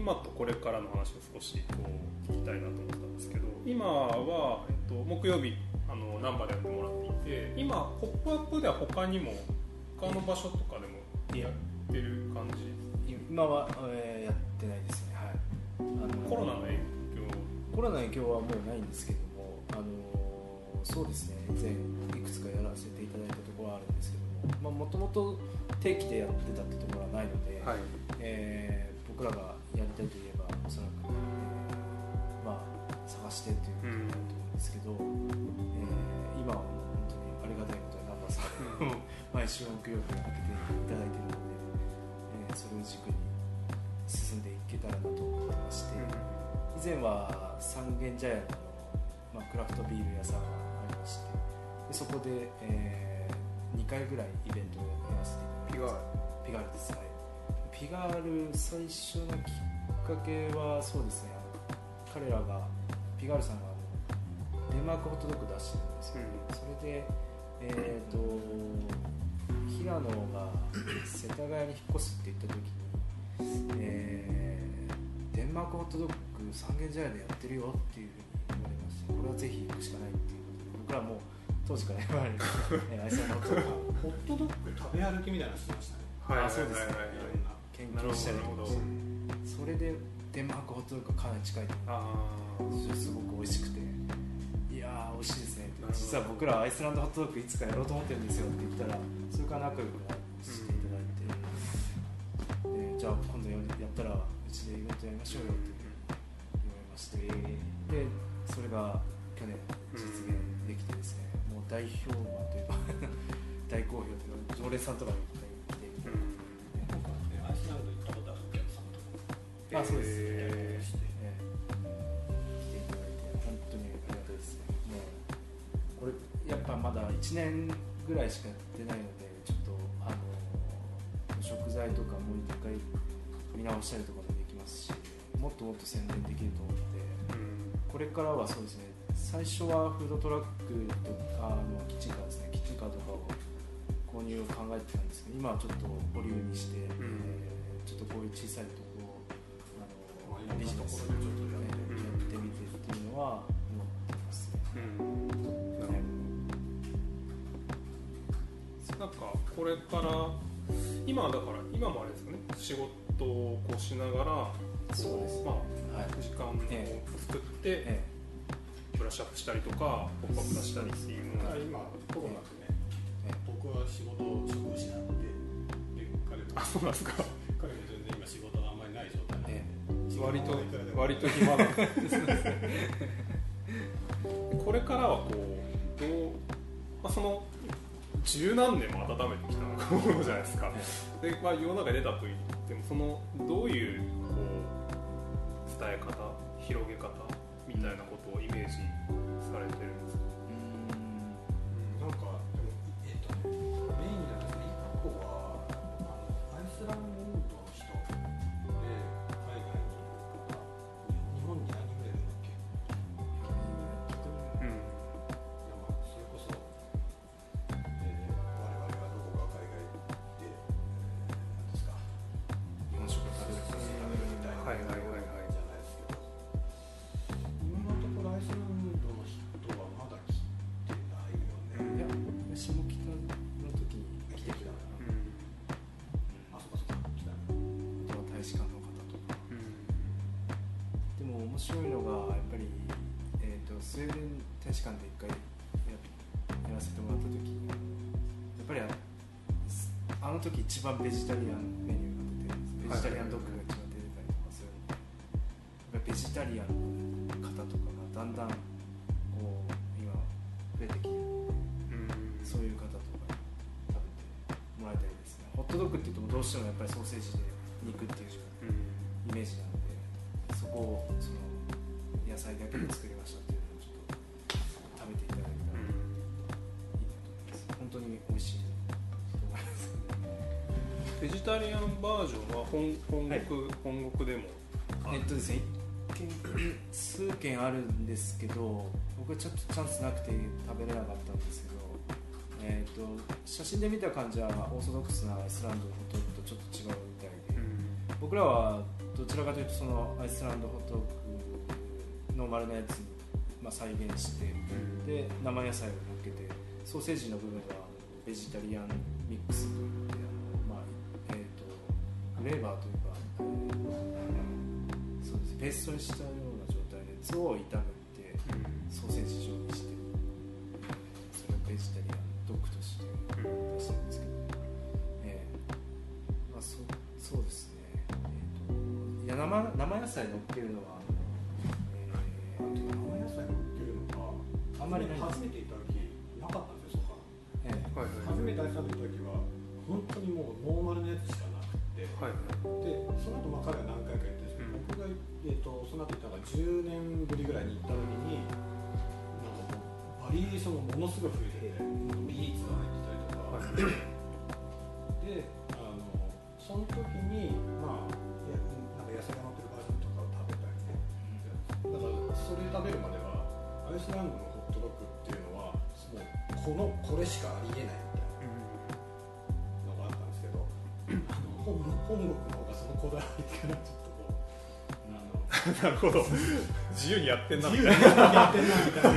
今とこれからの話を少しこう聞きたいなと思ったんですけど今は、えっと、木曜日あのナンバーでやってもらっていて今「ポップアップでは他にも他の場所とかでもやってる感じ？今は、えー、やってないですねはい。あのコロナの影響？コロナの影響はもうないんですけどもあのそうですね以前いくつかやらせていただいたところはあるんですけどももともと定期でやってたってところはないので、はい、えー、僕らがやりたいといえばおそらく、えー、まあ探してっていうことだと思うんですけど、うん、えー、今はもう本当にありがたいことにナンバーさん。毎週木曜日開けていただいているので、えー、それを軸に進んでいけたらなと思ってまして、うん、以前は三軒茶屋の、まあ、クラフトビール屋さんがありましてでそこで、えー、2回ぐらいイベントをやらせていただきましたピガールです。はいピガール最初のきっかけはそうですね。彼らがピガールさんがデンマークホットドッグ出してるんですよ、うん、それでえっ、ー、と平野が世田谷に引っ越すって言った時に、えー、デンマークホットドッグ三軒茶屋でやってるよっていうふうに言われましてこれはぜひ行くしかないっていうことで僕らも当時から言われて、えー、愛さんのホットドッグ食べ歩きみたいなのしてましたねはい、そうですね、研究したりとかそれでデンマークホットドッグがかなり近いすごく美味しくて。いや美味しいですね実は僕らアイスランドホットドッグいつかやろうと思ってるんですよって言ったらそれから仲良くしていただいて、うん、じゃあ今度やったらうちでイベントやりましょうよって言われまして。でそれが去年実現できてですね、もう大評判というか大好評というか常連さんとかもあそうです、えー、来ていただいて本当にありがたいですねもうこれやっぱまだ1年ぐらいしかやってないのでちょっとあの食材とかもう一回見直したりとかもできますしもっともっと宣伝できると思って、うん、これからはそうですね最初はフードトラックとかのキッチンカーですねキッチンカーとかを購入を考えてたんですけど今はちょっと保留にして、うん、えー、ちょっとこういう小さいとこビジネスをちょっとやってみてっていうのは思ってますね。なんかこれから今だから今もあれですかね仕事をこうしながらそうです。まあ、はい、時間を作って、ええ、ブラッシュアップしたりとかポップアップ出したりっていうのが今コロナでね、ええ、僕は仕事職失ってで彼あそうなんですか割と割と暇な。これからはこうどう、まあ、その十何年も温めてきたものじゃないですか。で、まあ、世の中に出たといってもそのどういうこう伝え方広げ方みたいなことをイメージされてるんです一番ベジタリアンメニューが出てベジタリアンドッグが一番出てたりとかするのでベジタリアンの方とかがだんだんこう今増えてきてそういう方とか食べてもらいたいですねホットドッグって言ってもどうしてもやっぱりソーセージで肉っていうイメージなのでそこをその野菜だけで作りましたっていうのをちょっと食べていただけたらいいなと思います本当に美味しい。と思いますベジタリアンバージョンは本本国、はい、本国でも。えっとですね数件あるんですけど僕はちょっとチャンスなくて食べれなかったんですけど、えーと、写真で見た感じはオーソドックスなアイスランドのほとんどとちょっと違うみたいで、うん、僕らはどどちらかというとそのアイスランドホットドッグノーマルなやつに、まあ、再現して、で生野菜を乗っけてソーセージの部分はベジタリアンミックスといっレーバーというか、えーそうです。ペーストにしたような状態でツを炒めてソーセージ状にしてそれをベジタリアンドッグとして出してるんですけど、えーまあ、そそうですね、えー、といや生生野菜乗っけるのは、えー生野菜乗っけるのがあんまりない。初めて行った時なかったんですよ初めてアイスランド行った時は本当にもうノーマルなやつしかて、はい。でその後まあ彼は何回か行ってるんですけど、僕が、えー、とその後行ったのが10年ぶりぐらいに行った時になんかもうバリエーションがものすごい増えててビーツが入ってたりとか、であのその時にまあいやなんか野菜が乗ってるバージョンとかを食べたりね。だからそれ食べるまではアイスランドのホットドッグっていうのはもうこのこれしかありえない本本国の方がそのこだわりっていうのはちょっとこうなるほど自由にやってんな。自由にやってんなみたいな、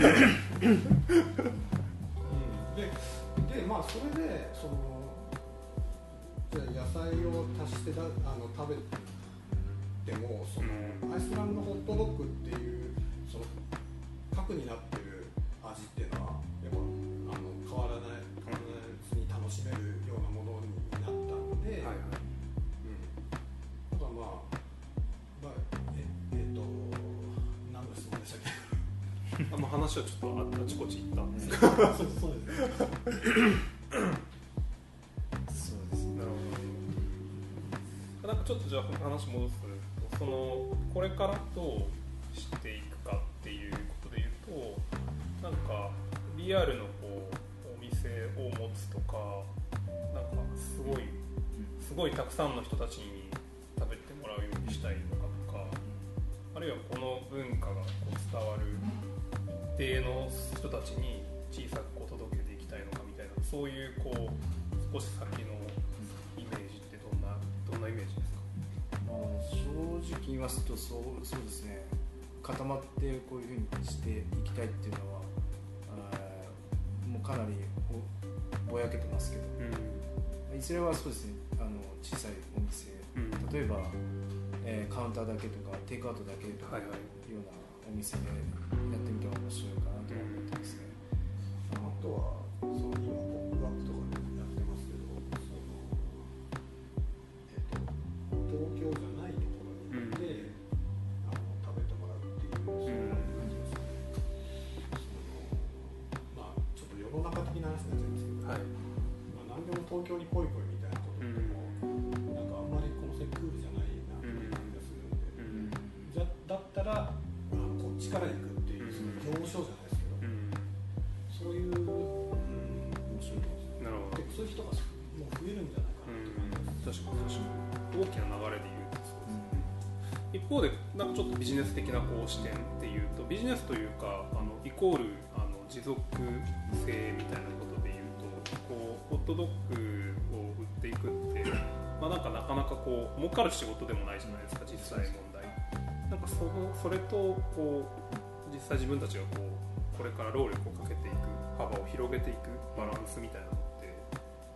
うん、ででまあそれでそのじゃあ野菜を足してだあの食べてもそのアイスランドホットドッグっていうその核になってる味っていうのはやっぱあの変わらない変わらずに楽しめるようなものになったので、はいはいまあ、まあ、ええっと何の質問でしたっけ？あまあ話はちょっとああちこち行ったんで。すけそうそうですね。そうですね。どなるほど。なんかちょっとじゃあ話戻すとそのこれからどうしていくかっていうことで言うとなんかリアルのこうお店を持つとかなんかすごいすごいたくさんの人たちにらうようにしたいのかとかあるいはこの文化がこう伝わる一定の人たちに小さくこう届けていきたいのかみたいなそういうこう少し先のイメージってどんなどんなイメージですか？まあ、正直言いますとそうそうですね。固まってこういうふうにしていきたいっていうのはもうかなりぼぼやけてますけど。いずれはそうですねあの小さいお店うん例えば、えーカウンターだけとかテイクアウトだけとかはいうようなお店でやってみても面白いかなとは思ってますね。あとはそのちょっとビジネス的なこう視点っていうとビジネスというかあのイコールあの持続性みたいなことで言うとこうホットドッグを売っていくって、まあ、なんかなかなかこう儲かる仕事でもないじゃないですか実際問題。なんかそのそれとこう実際自分たちがこうこれから労力をかけていく幅を広げていくバランスみたいなのって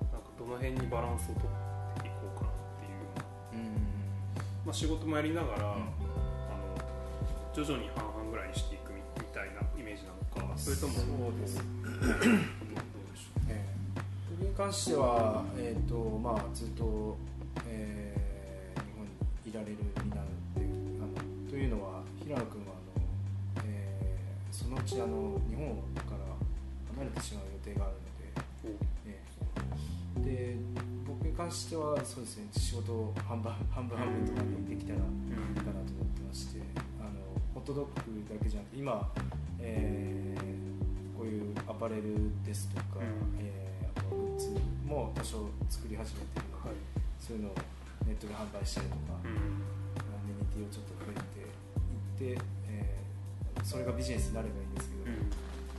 なんかどの辺にバランスを取っていこうかなっていうようなまあ、仕事もやりながら、あの徐々に半々ぐらいにしていくみみたいなイメージなのかそれともそうですどうでしょええ僕に関しては、えーとまあ、ずっと、えー日本にいられる身なのであのというのは平野君はあの、えーそのうちあの日本から離れてしまう予定があるので。う。ええ。で僕に関してはそうですね仕事を半分半分半分とかにできたらいいかなと思ってましてあのホットドッグだけじゃなくて今、えーこういうアパレルですとか、うん。えーあとはグッズも多少作り始めてるので、はい。そういうのをネットで販売したりとか、うん。アメニティをちょっと増えていって、えーそれがビジネスになればいいんですけど、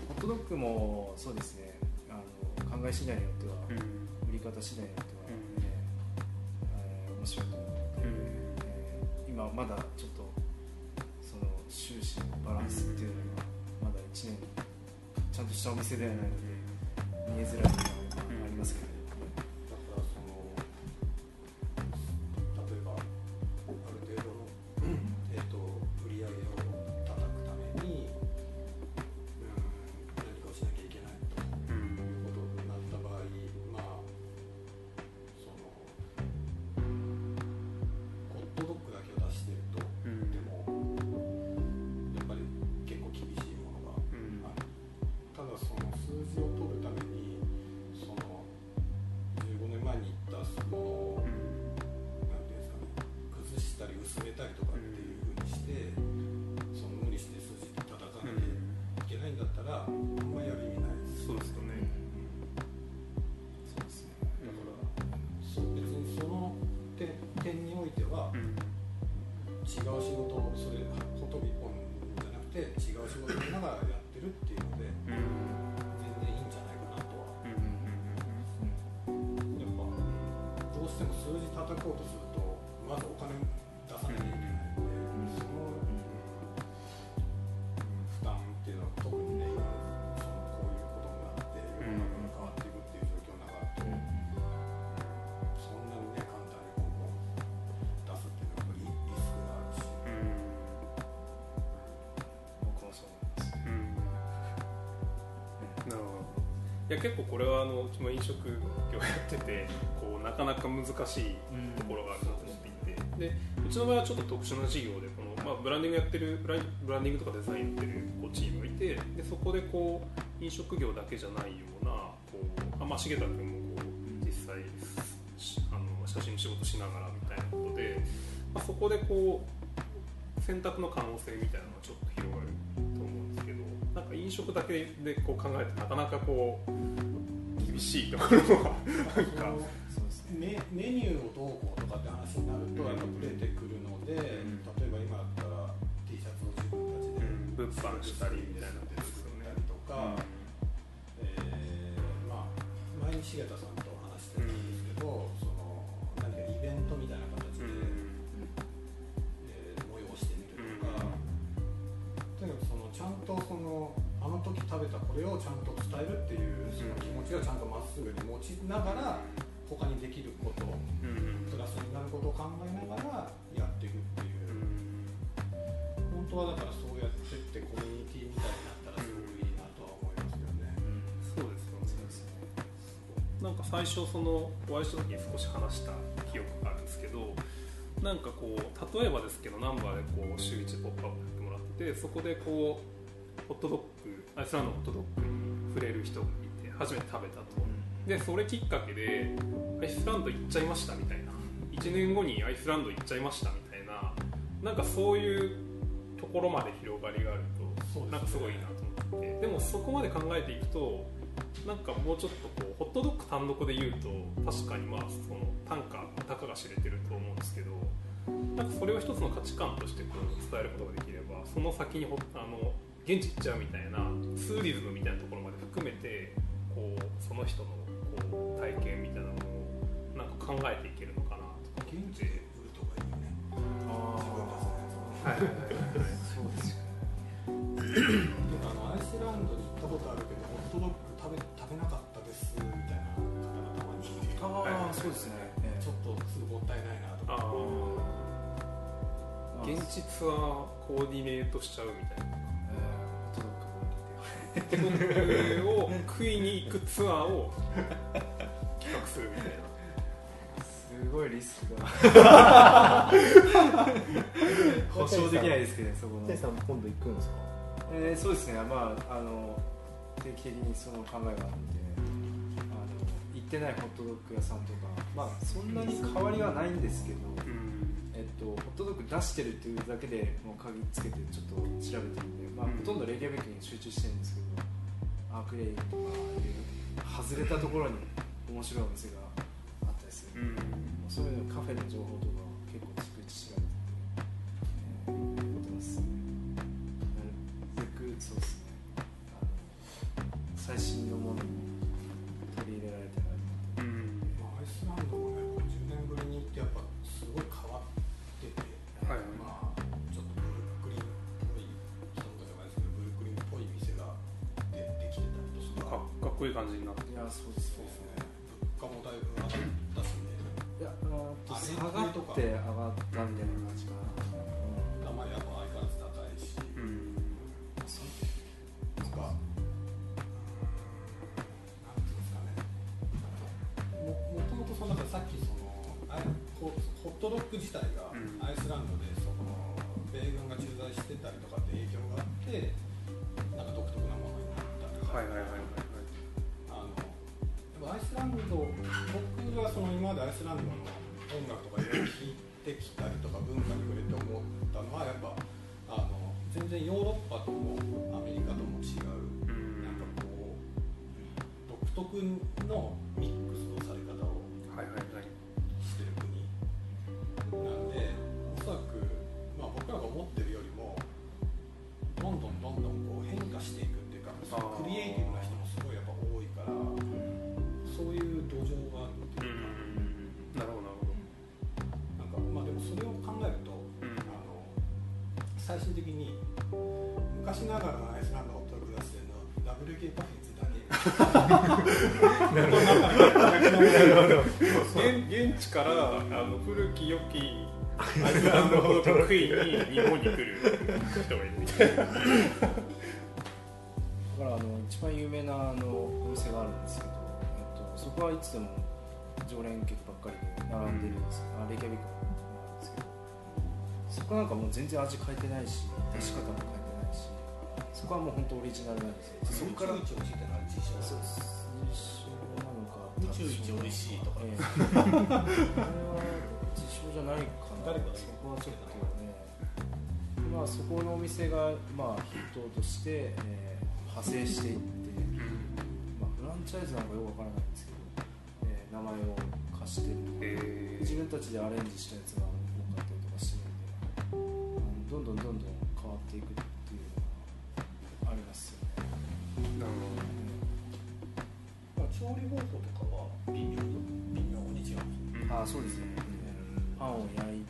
ホットドッグもそうですねあの考え次第によっては、うん。売り方次第によっては、うん。えーえー面白いと思うので、うん。えー今今まだちょっとスっていうのがまだ1年ちゃんとしたお店ではないので見えづらい言いや結構これはあのうちも飲食業やっててこうなかなか難しいところがあるなと思っていて。でうちの場合はちょっと特殊な事業でこの、まあ、ブランディングやってるブランディングとかデザインやってるこうチームがいてでそこでこう飲食業だけじゃないようなこう、まあ、重田君もこう実際あの写真の仕事しながらみたいなことで、まあ、そこでこう選択の可能性みたいなのがちょっと広がる。なんか飲食だけでこう考えてなかなかこう厳しいところはなんか。そうですね。メメニューをどうこうとかって話になるとやっぱブレてくるので、ん。例えば今だったら T シャツを自分たちでうん物販したりみたいなことですよねとか、えーまあ、前に重田さんと話してたんですけど、その何かイベントみたいなとそのあの時食べたこれをちゃんと伝えるっていうその気持ちをちゃんとまっすぐに持ちながら他にできることうん。プラスになることを考えながらやっていくっていう。本当はだからそうやってってコミュニティみたいになったらすごくいいなとは思いますよね。そうですよね。なんか最初そのお会いした時に少し話した記憶があるんですけどなんかこう例えばですけどナンバーでこう週1ポップアップやってもらってそこでこうホットドッグアイスランドのホットドッグに触れる人がいて初めて食べたとでそれきっかけでアイスランド行っちゃいましたみたいな。1年後にアイスランド行っちゃいましたみたいな。なんかそういうところまで広がりがあるとね。なんかすごいなと思って。でもそこまで考えていくとなんかもうちょっとこうホットドッグ単独で言うと確かにまあその単価たかが知れてると思うんですけどなんかそれを一つの価値観としてこう伝えることができればその先にほあの現地行っちゃうみたいなツーリズムみたいなところまで含めてこうその人のこう体験みたいなのをなんか考えていけるのかなとか現地で売るとかいいよね。あ自分たちのやつをはいはいはい。はいそうですアイスランドに行ったことあるけどホットドッグ食べ食べなかったですみたいな方がたまにああそうですね、ええっとすぐもったいないなとあか。あ現地ツアーコーディネートしちゃうみたいなえーホットドッグコーディネートホットドッグを食いに行くツアーを。企画するみたいな。すごいリスクが 保証できないですけどねそこの。テイさんも今度行くんですか？えーそうですね。まああの定期的にその考えがあってあの行ってないホットドッグ屋さんとかまあそんなに変わりはないんですけど、えっと、ホットドッグ出してるっていうだけでもう鍵つけてちょっと調べてるんで、まあ、うん。ほとんどレギュベックに集中してるんですけどアークレイとかいう外れたところに面白いお店があったりするんで、うん。そういうのカフェの情報とか結構逐一調べてて、えーやってます。ねなるべくそうですね。あの最新のものに取り入れられたらなとうん。まあ、アイスランドもね10年ぶりに行ってやっ感じになっていやそうですそうですね物価もだいぶ上がったしねいやあ下がって上がったみたいな感じかな、まあやっぱ相変わらず高いし、うん。なんか、なんていうんですかね、ももともとそのなんかさっきそのあいホホットドッグ自体がうん。アイスランドでその米軍が駐在してたりとかって影響があって、なんか独特なものになったとか。はいはいはいアイスランドの音楽とかいろいろ聴いてきたりとか文化に触れて現現地からあの古き良きアイスランドホットクイーンに日本に来る人がいるみたいなだからあの一番有名なあのお店があるんですけど、えっと、そこはいつでも常連客ばっかりで並んでるんです、あレキャビックなんですけどそこなんかもう全然味変えてないし出し方も変えてないしそこはもう本当オリジナルなんですよ。そこからそう自称なのか宇宙一美味しいとか。ええ。あれは自称じゃないかな。誰かがそこはちょっとね。まあそこのお店がまあ筆頭として、えー派生していって、まあ、フランチャイズなんかよくわからないんですけど、えー名前を貸してるえ。自分たちでアレンジしたやつが多かったりとかしてるんで、うんどんどんどんどん変わっていくって調理方法とかは微妙に微妙に違うほどああそうですね、パンを焼いい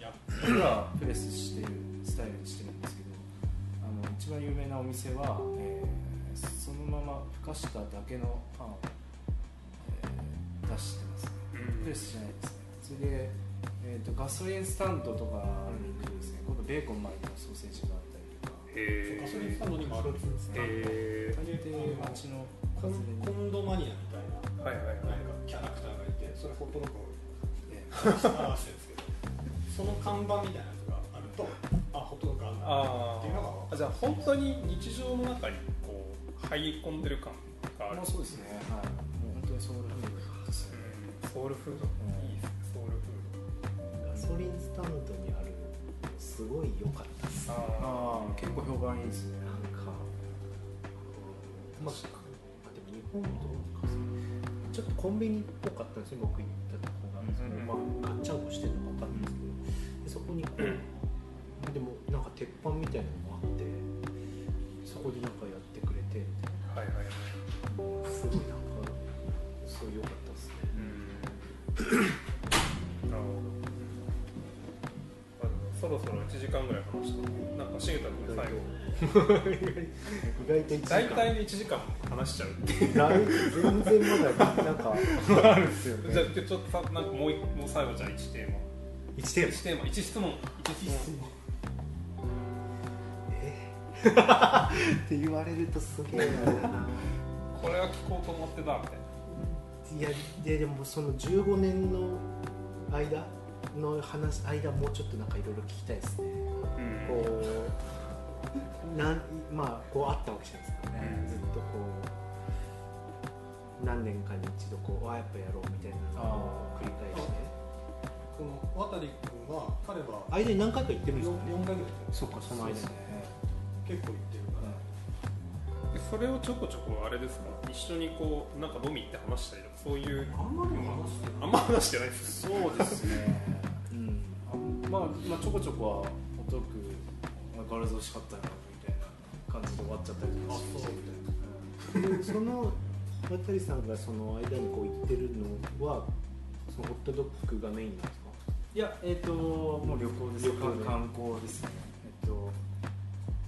や僕らプレスしてるスタイルにしてるんですけどあの一番有名なお店は、えーそのままふかしただけのパンを、えー出してますね。うん。プレスしないですね。それで、えー、とガソリンスタンドとかに行くとですね。今度ベーコン巻いたソーセージがあったりとか。へガソリンスタンドにもあるんですね。え大抵街のコンドマニアはいはいはい。キャラクターがいてそれホットドッグをえ表してるんですけどその看板みたいなやつがあるとあホットドッグあるんだあっていうのが分かあじゃあ本当に日常の中にこう入り込んでる感がある。そうですね。はい。もう本当にソウルフードですよね、うんソウルフードうんいいです。ねソウルフーガソリンスタンドにあるのすごい良かったですドああ結構評判いいですね。なんかまあ、あでも日本どうかちょっとコンビニっぽかったんですね僕行ったとこが、うんまあ、ガッチャンコしてるのか分かんないですけど。でそこにこう、でもなんか鉄板みたいなのもあってそこでなんかやってくれてはいはいはい。なすごいなんかすごい良かったですねろそろ1時間ぐらい話した。なんか重田君最後。意外と1時間。大体1時間話しちゃうっていう。だい全然まだなんか。あるんですよ。ねじゃあちょっとさなんかもう一もう最後じゃあ1テーマ。1テーマ？1テーマ1質問。1質問。えー？って言われるとすげえな。これは聞こうと思ってたみたいな。いやででもその15年の間？の話間もうちょっとなんかいろいろ聞きたいですね。うん。こうなんまあこうあったわけじゃないですかね、うん。ずっとこう何年かに一度こうあやっぱやろうみたいなのを繰り返して。この渡君は彼は間に何回か行ってるん。ですよね4回ぐらいそうかその間にね結構行ってるから、でそれをちょこちょこあれですか一緒にこうなん。か飲み行って話したりとかそういうあん。まりも話してないあん。ま話してないですそうですねうん。あまあ、まあちょこちょこはおとくガールズ惜しかったなみたいな感じで終わっちゃったりとかしてあそう。でその渡さんがその間にこう行ってるのはそのホットドッグがメインなんですか？いやえっ、ともう旅行です。旅行で。観光ですね。えっ、と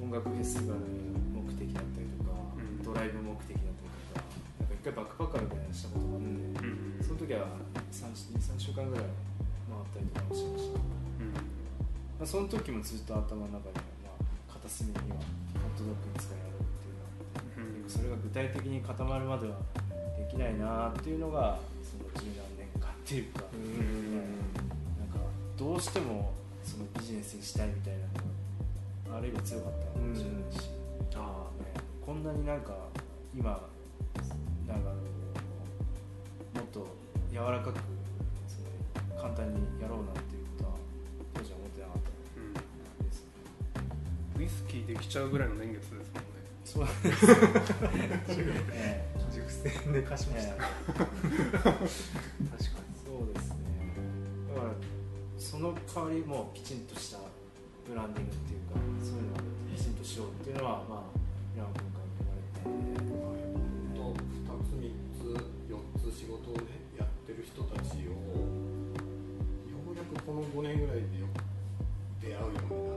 音楽フェスティバル目的だったりとか、うん。ドライブ目的だったりとかなんか回バックパッカーみたいなのしたことがあって、うん、その時は 3, 3週間ぐらい回ったりとかもしました、うんまあ、その時もずっと頭の中には、まあ、片隅にはホットドッグに使いやろうっていうのがあって、うん、それが具体的に固まるまではできないなっていうのがその十何年間っていうか、うん、なんかどうしてもそのビジネスにしたいみたいなのがあるいは強かったかもしれないし、あね、こんなになんか今なんかもっと柔らかく簡単にやろうなんてイスキーできちゃうぐらいの年月ですもんね。そう。ですええ熟成で貸しました、え確かに。そうですね。だからその代わりもきちんとしたブランディングっていうかそういうのをきちんとしようっていうのはまあ今回言われて、まあ、2つ3つ4つ仕事をねやってる人たちをようやくこの5年ぐらいでよ出会うようにな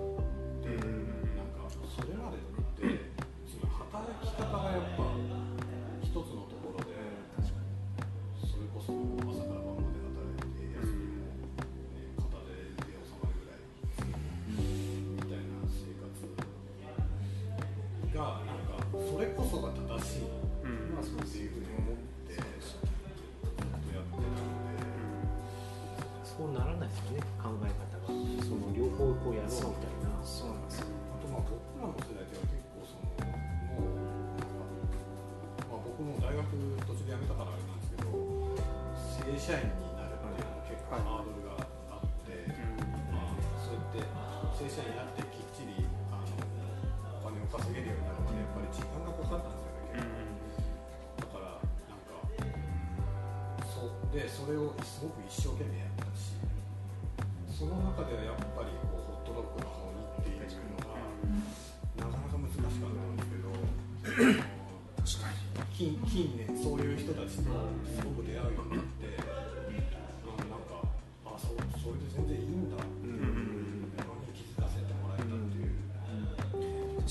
れをすごく一生懸命やったしその中ではやっぱ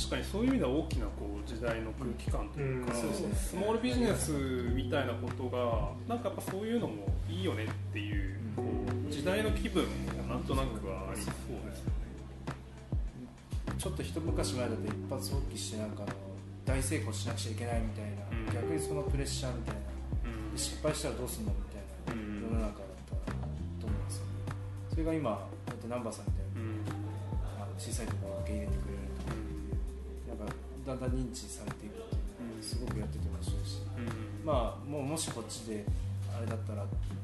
確かにそういう意味では大きなこう時代の空気感というか、スモールビジネスみたいなことがなんかやっぱそういうのもいいよねっていうこう時代の気分もなんとなくはありそうですよね。ちょっと一昔前だと一発発揮してなんか大成功しなくちゃいけないみたいな、うん、逆にそのプレッシャーみたいな、うん、失敗したらどうするのみたいな世の中だったと思うんですよね。それが今だって南波さんみたいに、あの小さいところを受け入れてくれるだんだん認知されていくっていうのはすごくやってて面白いし、まあもうもしこっちであれだったら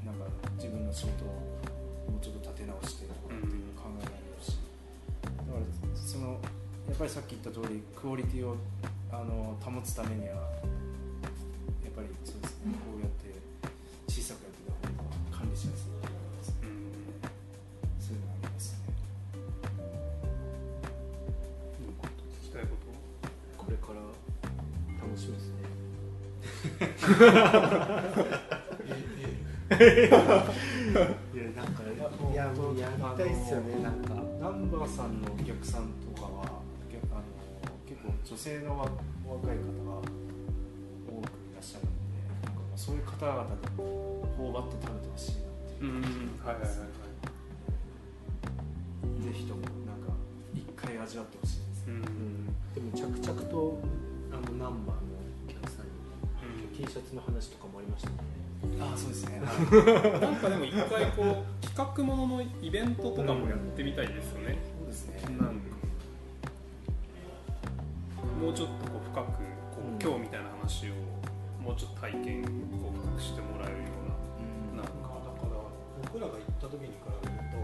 なんか自分の仕事をもうちょっと立て直してとかっていう考えられるしだからそのやっぱりさっき言った通りクオリティをあの保つためにはやっぱりそうですね、こういやなんかいやもうやりたいっすよねなんかナンバーさんのお客さんとかはあの結構女性の若い方が多くいらっしゃるのでなんかそういう方々で頬張って食べてほしいなっていう、はいはいはいぜひともなんか一回味わってほしいです、うん、でも着々とあのナンバーの、T シャツの話とかもありましたね。あそうですね、なんかでも一回こう企画もののイベントとかもやってみたいですよね、そうですね。なんかもうちょっとこう深くこう、今日みたいな話をもうちょっと体験こう深くしてもらえるような,、なんか。だから僕らが行った時に比べると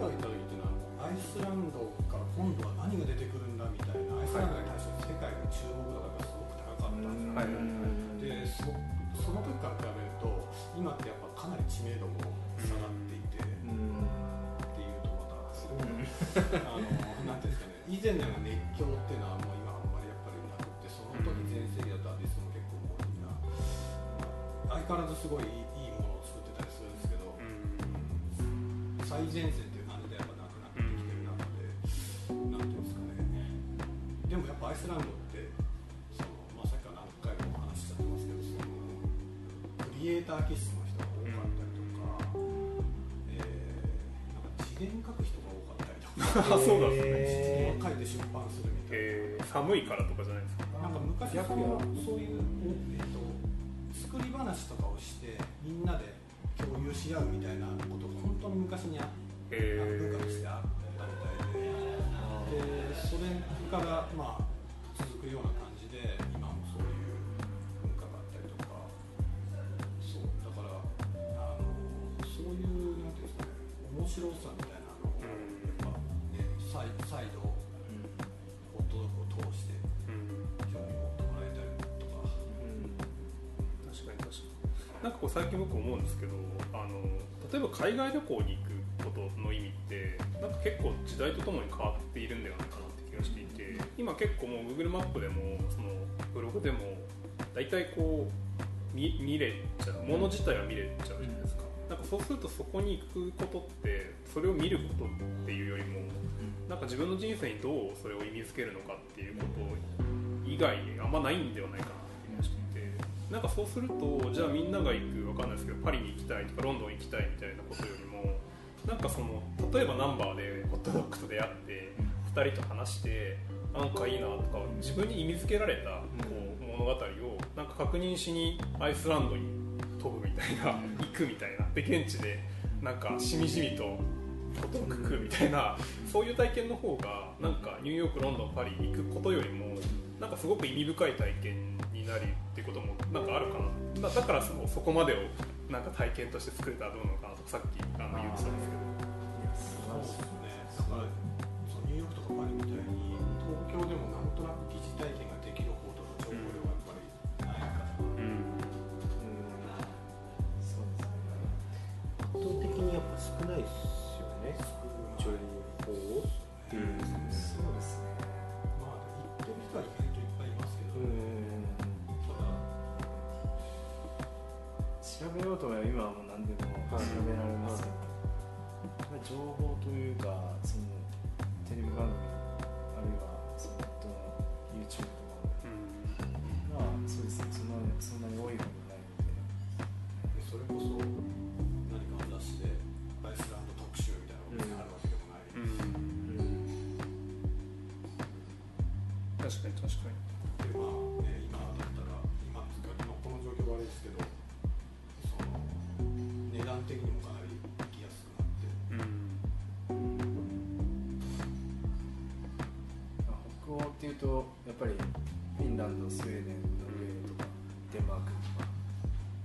僕らが行った時っていうのはアイスランドから今度は何が出てくるんだみたいなアイスランドに対して世界の注目度がったんですよ、はい、でそその時から比べると今ってやっぱかなり知名度も下がっていて、っていうとまたすごい、あのなんていうんですかね以前の熱狂っていうのはもう変わらずすごいいいものを作ってたりするんですけど、うん、最前線っていう感じでやっぱなくなってきてる中で、うん、なんていうんですかねでもやっぱアイスランドーター気質の人が多かったりとか、えーなんか自伝書く人が多かったりとかあ そうなんですね。へ自伝を書いて出版するみたいな。えー。寒いからとかじゃないですか。なんか昔そのそういう、えー、と作り話とかをしてみんなで共有し合うみたいなことが本当に昔にあって、へー。文化としてあったなんかこう最近僕思うんですけどあの例えば海外旅行に行くことの意味ってなんか結構時代とともに変わっているんではないかなって気がしていて今結構もう Google マップでもそのブログでも大体こう見見れちゃうもの自体は見れちゃうじゃないですか、なんかそうするとそこに行くことってそれを見ることっていうよりもなんか自分の人生にどうそれを意味づけるのかっていうこと以外あんまないんではないかななんかそうするとじゃあみんなが行くわかんないですけどパリに行きたいとかロンドン行きたいみたいなことよりもなんかその例えばナンバーでホットドッグと出会って2人と話してなんかいいなとか自分に意味づけられたこう物語をなんか確認しにアイスランドに飛ぶみたいな行くみたいなで現地でなんかしみじみとホットドッグ食うみたいなそういう体験の方がなんかニューヨークロンドンパリ行くことよりもなんかすごく意味深い体験になるっていうこともなんかあるかな。だだからそのそこまでをなんか体験として作れたらどうなのかなとかさっきあの言ってたんですけど。そうですね。だからそうニューヨークとかパリみたいに東京でもなんとなく疑似体験情報というかとやっぱりフィンランドスウェーデンノルウェーとかデンマークとか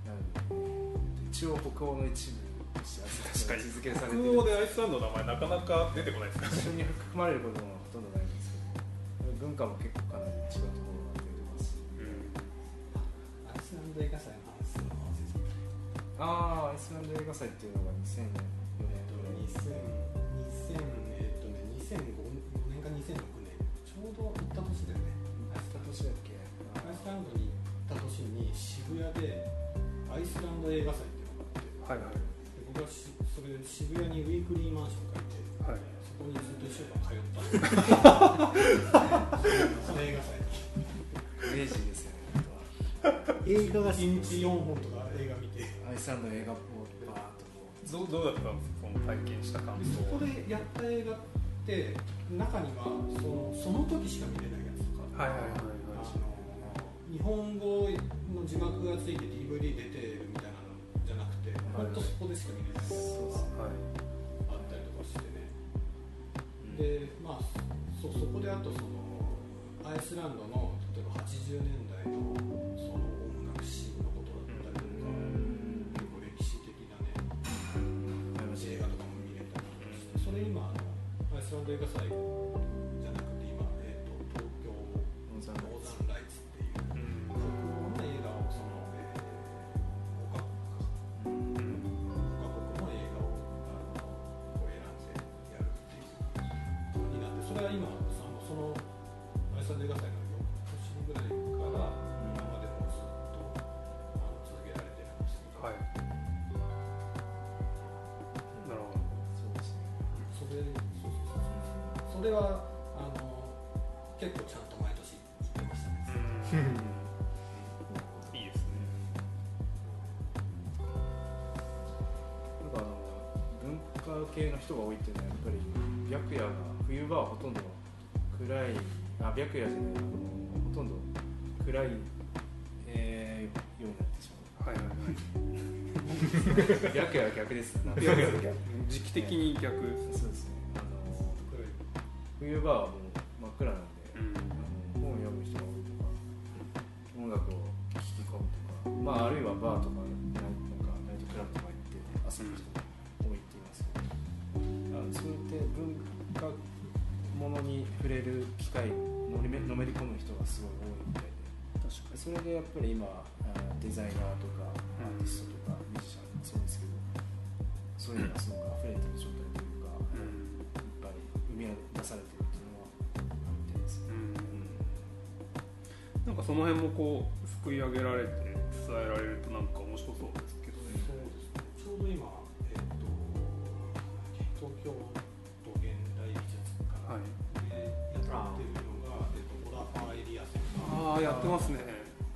なので一応北欧の一部として確かに。位置づけされて北欧でアイスランドの名前なかなか出てこないですね。一緒に含まれることもほとんどないんですけど文化も結構かなり違うところが出てます。しアイスランド映画祭の話するの忘れてたああアイスランド映画祭っていうのが2004年ぐらい。に2000年だっけアイスランドに行った年に渋谷でアイスランド映画祭っていうのがあってはいはいで僕はしそれで渋谷にウィークリーマンションがいてはいそこにずっと1週間通ったその映画祭クレイジーですよ。ね本映画が1日4本とか映画見てアイスランドの映画をバーッとこうどうどうだったんですかその体験した感で想。そこでやった映画って中にはそのその時しか見れないやつとか、はいはいはいついて DVD 出てるみたいなのじゃなくてはい。本当そこでしか見れないやつそうですね。はい。あったりとかしてね。でまあそそこであとそのアイスランドの例えば80年代のその系の人が多いっていうのはやっぱり白夜が冬場はほとんど暗いあ白夜じゃないあのほとんど暗い、えー、ようになってしまう。はいはいはい。白夜は逆です。いやいや時期的に逆。そうですね。あの冬場はもう真っ暗なんで、すごい多いみたいで。確かそれでやっぱり今あデザイナーとかアーティストとかミュージシャンもそうですけどそういうのがすごく溢れてる状態というか、に、いっぱい生み出されてるっていうのはあるみたいですね。うん。なんかその辺もこうすくい上げられて伝えられるとなんか面白そうですけどね。そうですね。ちょうど今、ああやってますね。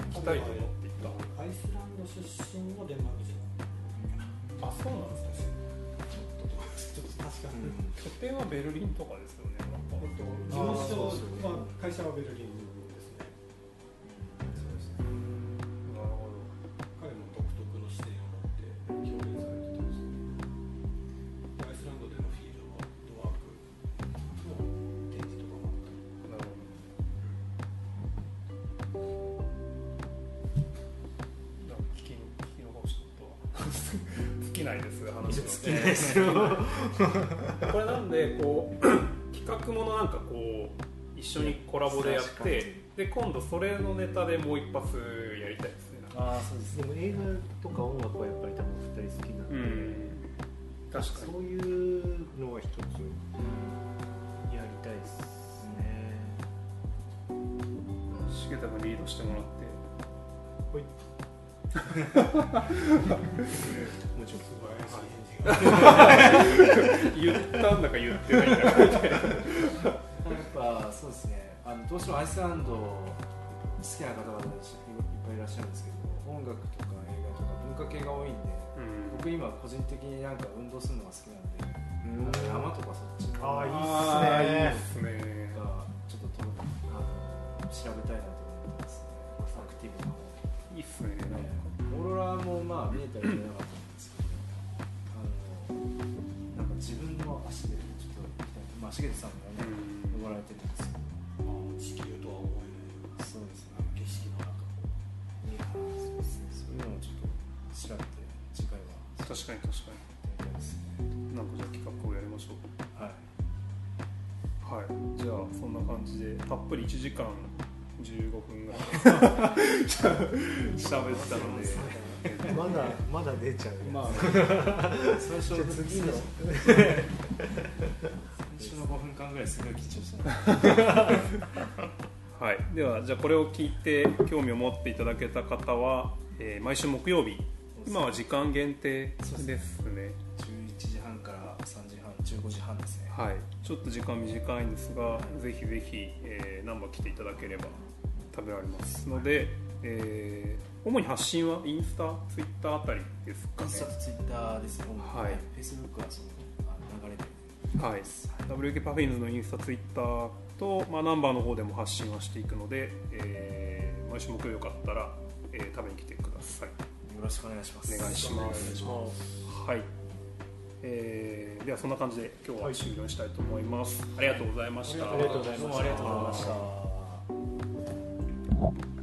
行きたいと思って行っアイスランド出身のデンマーク人。たあそうなんですね。ちょっとちょっと確かに、拠点はベルリンとかですよね事務所は会社はベルリン これなんでこう 企画ものなんかこう一緒にコラボでやってで今度それのネタでもう一発やりたいですね。ああそうです。でも映画とか音楽はやっぱり多分二人好きなんで、うん。確かに。そういうのは一つやりたいですね。重田がリードしてもらって。ほい もちろん素晴らしい返事が言ったんだか言ってないんだかみたいなやっぱそうですね。あのどうしてもアイスランド好きな方々いっぱいいらっしゃるんですけど音楽とか映画とか文化系が多いんで僕今個人的になんか運動するのが好きなんで、なんか山とかそっちのあーいいあーいいっですね。がちょっととあの調べたいなと思ってますねアクティブな方。いいっすねオーロラもまあ見えたり見えなかった自分の足でちょっと行きたいまあ重田さん。もね、登られてるん。ですけど地球とは思えないそうですね景色の中いやそうですねそういうのをちょっと調べて次回は確かに確かやりたいですねになん。かじゃあ企画をやりましょうはいはいじゃあそん。な感じでたっぷり1時間15分ぐらい。喋ったので。まだまだ出ちゃうまあ。最初じゃあ次の。最初の5分間ぐらいすごい緊張した。はい、ではじゃあこれを聞いて興味を持っていただけた方は、えー毎週木曜日。今は時間限定ですね。11時半から3時半15時半ですね。はい。ちょっと時間短いんですがぜひぜひ、えー、ナンバー来ていただければ食べられますので、えー主に発信はインスタツイッターあたりですかね。インスタとツイッターですねはい。フェイスブックはその流れではい、WK パフィーンズのインスタ、ツイッターと、まあ、ナンバーの方でも発信はしていくので、えー毎週木曜よかったら、えー食べに来てください。よろしくお願いします。お願いします。はい、えーではそんな感じで今日は終了にしたいと思います。ありがとうございました。ありがとうございました。ありがとうございました Thank you.